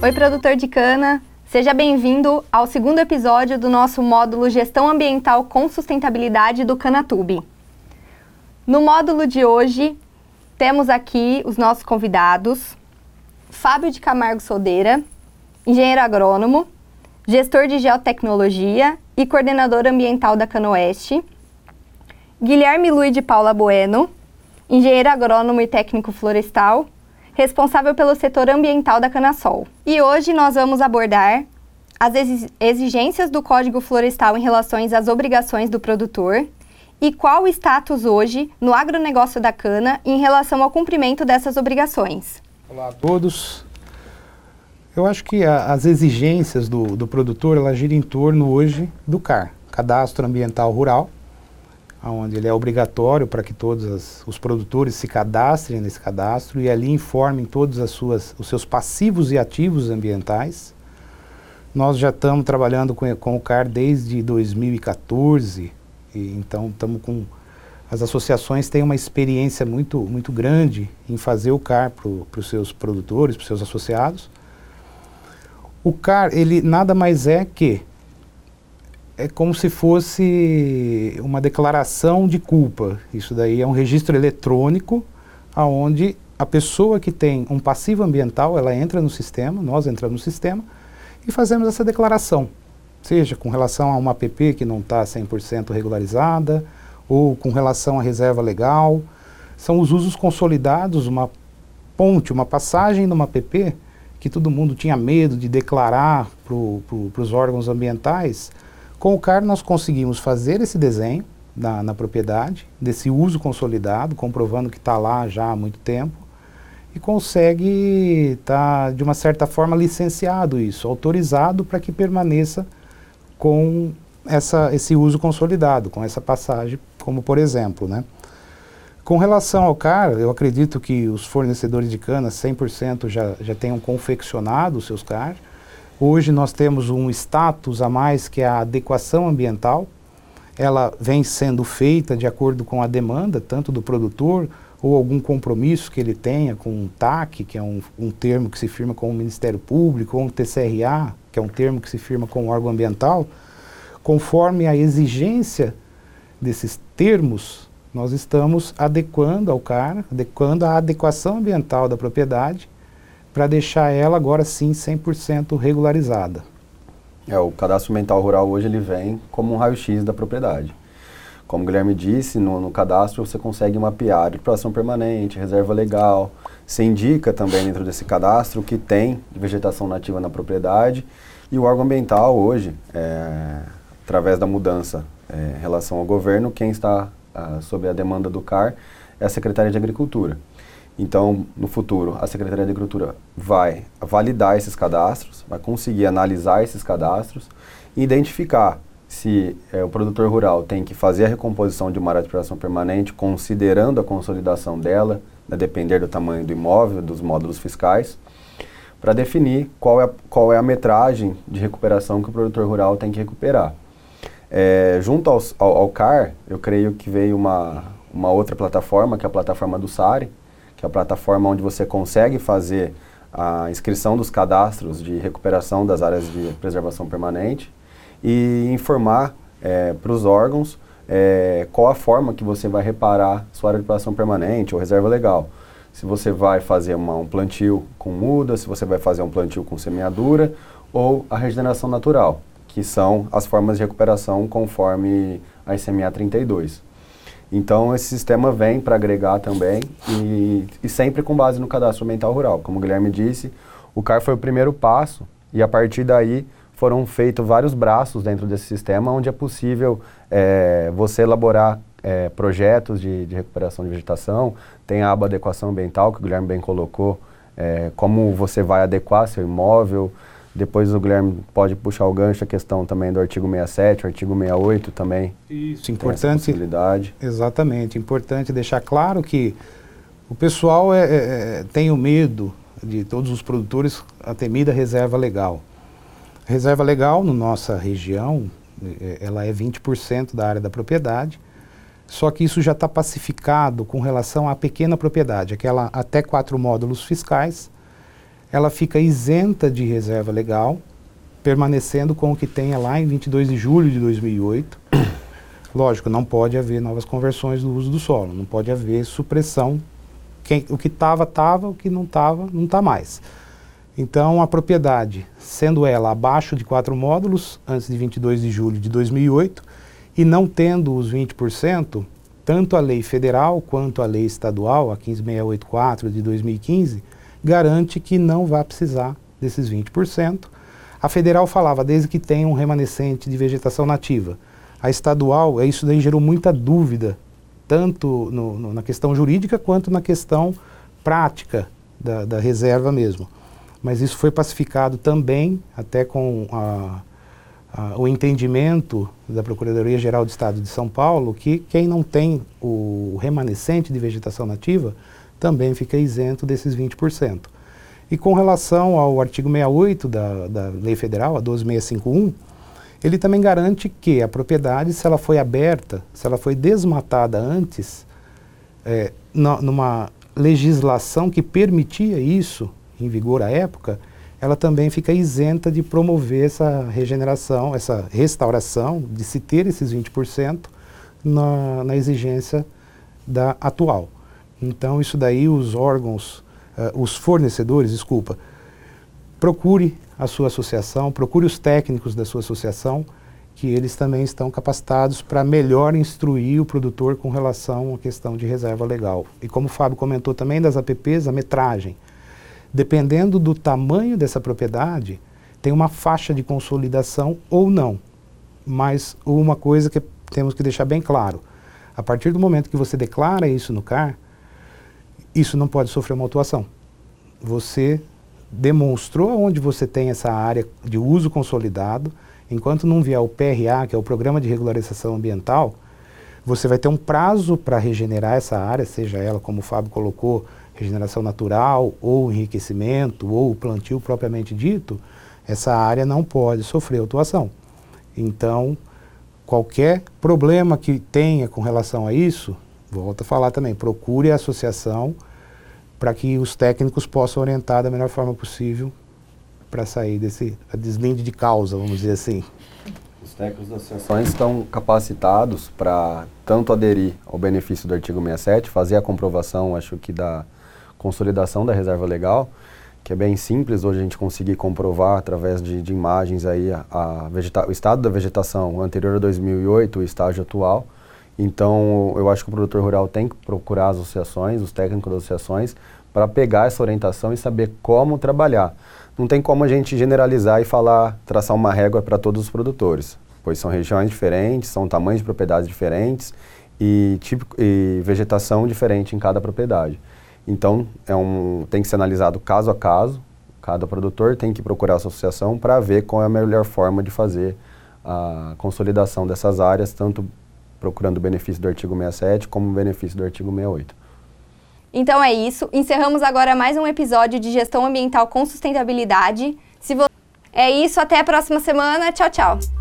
Oi, produtor de cana. Seja bem-vindo ao segundo episódio do nosso módulo Gestão Ambiental com Sustentabilidade do Canatube. No módulo de hoje, temos aqui os nossos convidados: Fábio de Camargo Soldeira, engenheiro agrônomo, gestor de geotecnologia e coordenador ambiental da Canoeste, Guilherme Luiz de Paula Bueno, engenheiro agrônomo e técnico florestal, responsável pelo setor ambiental da Canasol. E hoje nós vamos abordar as exigências do Código Florestal em relação às obrigações do produtor e qual o status hoje no agronegócio da cana em relação ao cumprimento dessas obrigações. Olá a todos. Eu acho que a, as exigências do, do produtor, ela gira em torno hoje do CAR, Cadastro Ambiental Rural, onde ele é obrigatório para que todos as, os produtores se cadastrem nesse cadastro e ali informem todos as suas, os seus passivos e ativos ambientais. Nós já estamos trabalhando com, com o CAR desde 2014, e então estamos com as associações têm uma experiência muito muito grande em fazer o CAR para os seus produtores, para os seus associados. O CAR ele nada mais é que é como se fosse uma declaração de culpa. Isso daí é um registro eletrônico aonde a pessoa que tem um passivo ambiental, ela entra no sistema, nós entramos no sistema e fazemos essa declaração, seja com relação a uma APP que não está 100% regularizada, ou com relação à reserva legal. São os usos consolidados, uma ponte, uma passagem numa APP que todo mundo tinha medo de declarar para os órgãos ambientais, com o CAR nós conseguimos fazer esse desenho na, na propriedade, desse uso consolidado, comprovando que está lá já há muito tempo, e consegue estar, tá, de uma certa forma, licenciado isso, autorizado para que permaneça com essa, esse uso consolidado, com essa passagem, como por exemplo, né? Com relação ao CAR, eu acredito que os fornecedores de cana 100% já, já tenham confeccionado os seus CAR, Hoje nós temos um status a mais que é a adequação ambiental. Ela vem sendo feita de acordo com a demanda, tanto do produtor ou algum compromisso que ele tenha com o TAC, que é um, um termo que se firma com o Ministério Público, ou um TCRA, que é um termo que se firma com o órgão ambiental, conforme a exigência desses termos, nós estamos adequando ao CAR, adequando a adequação ambiental da propriedade para deixar ela agora sim 100% regularizada. É, o cadastro mental rural hoje ele vem como um raio-x da propriedade. Como o Guilherme disse, no, no cadastro você consegue mapear recuperação permanente, reserva legal, você indica também dentro desse cadastro que tem vegetação nativa na propriedade e o órgão ambiental hoje, é, através da mudança é, em relação ao governo, quem está ah, sob a demanda do CAR é a Secretaria de Agricultura. Então, no futuro, a Secretaria de Agricultura vai validar esses cadastros, vai conseguir analisar esses cadastros e identificar se é, o produtor rural tem que fazer a recomposição de uma área de exploração permanente, considerando a consolidação dela, a depender do tamanho do imóvel, dos módulos fiscais, para definir qual é, qual é a metragem de recuperação que o produtor rural tem que recuperar. É, junto aos, ao, ao, CAR, eu creio que veio uma, uma outra plataforma, que é a plataforma do SARE, que é a plataforma onde você consegue fazer a inscrição dos cadastros de recuperação das áreas de preservação permanente e informar é, para os órgãos é, qual a forma que você vai reparar sua área de preservação permanente ou reserva legal. Se você vai fazer uma, um plantio com muda, se você vai fazer um plantio com semeadura ou a regeneração natural, que são as formas de recuperação conforme a ICMA 32. Então, esse sistema vem para agregar também e, e, sempre com base no cadastro ambiental rural. Como o Guilherme disse, o CAR foi o primeiro passo e a partir daí foram feitos vários braços dentro desse sistema onde é possível é, você elaborar é, projetos de, de, recuperação de vegetação, tem a aba adequação ambiental que o Guilherme bem colocou, é, como você vai adequar seu imóvel, depois o Guilherme pode puxar o gancho a questão também do artigo 67, o artigo 68 também. Isso, importante. Possibilidade. Exatamente, importante deixar claro que o pessoal é, é, é, tem o medo de todos os produtores a temida reserva legal. A reserva legal, na nossa região, é, ela é 20% da área da propriedade, só que isso já está pacificado com relação à pequena propriedade, aquela até quatro módulos fiscais, ela fica isenta de reserva legal, permanecendo com o que tenha lá em 22 de julho de 2008. Lógico, não pode haver novas conversões do uso do solo, não pode haver supressão. Quem, o que estava, estava, o que não estava, não está mais. Então, a propriedade, sendo ela abaixo de quatro módulos, antes de 22 de julho de 2008, e não tendo os 20%, tanto a lei federal quanto a lei estadual, a 15684 de 2015, garante que não vai precisar desses 20%. A federal falava desde que tenha um remanescente de vegetação nativa. A estadual, é isso daí gerou muita dúvida, tanto no, no, na questão jurídica quanto na questão prática da, da, reserva mesmo. Mas isso foi pacificado também, até com a, a, o entendimento da Procuradoria-Geral do Estado de São Paulo, que quem não tem o remanescente de vegetação nativa também fica isento desses 20%. E com relação ao artigo 68 da, da Lei Federal, a 12651, ele também garante que a propriedade, se ela foi aberta, se ela foi desmatada antes, é, numa legislação que permitia isso, em vigor à época, ela também fica isenta de promover essa regeneração, essa restauração, de se ter esses 20% na, na exigência da atual. Então, isso daí os órgãos, uh, os fornecedores, desculpa, procure a sua associação, procure os técnicos da sua associação, que eles também estão capacitados para melhor instruir o produtor com relação à questão de reserva legal. E como o Fábio comentou também das APPs, a metragem. Dependendo do tamanho dessa propriedade, tem uma faixa de consolidação ou não. Mas uma coisa que temos que deixar bem claro, a partir do momento que você declara isso no CAR, isso não pode sofrer uma autuação. Você demonstrou onde você tem essa área de uso consolidado, enquanto não vier o PRA, que é o Programa de Regularização Ambiental, você vai ter um prazo para regenerar essa área, seja ela, como o Fábio colocou, regeneração natural, ou enriquecimento, ou plantio propriamente dito, essa área não pode sofrer autuação. Então, qualquer problema que tenha com relação a isso, volto a falar também, procure a associação para que os técnicos possam orientar da melhor forma possível para sair desse deslinde de causa, vamos dizer assim. Os técnicos das associações estão capacitados para tanto aderir ao benefício do artigo 67, fazer a comprovação, acho que da consolidação da reserva legal, que é bem simples hoje a gente conseguir comprovar através de, de imagens aí a, a o estado da vegetação anterior a 2008, o estágio atual, então, eu acho que o produtor rural tem que procurar as associações, os técnicos das associações, para pegar essa orientação e saber como trabalhar. Não tem como a gente generalizar e falar, traçar uma régua para todos os produtores, pois são regiões diferentes, são tamanhos de propriedades diferentes e, tipo, e vegetação diferente em cada propriedade. Então, é um, tem que ser analisado caso a caso, cada produtor tem que procurar a associação para ver qual é a melhor forma de fazer a consolidação dessas áreas, tanto procurando o benefício do artigo 67 como o benefício do artigo 68. Então é isso. Encerramos agora mais um episódio de Gestão Ambiental com Sustentabilidade. Se vo... É isso, até a próxima semana. Tchau, tchau.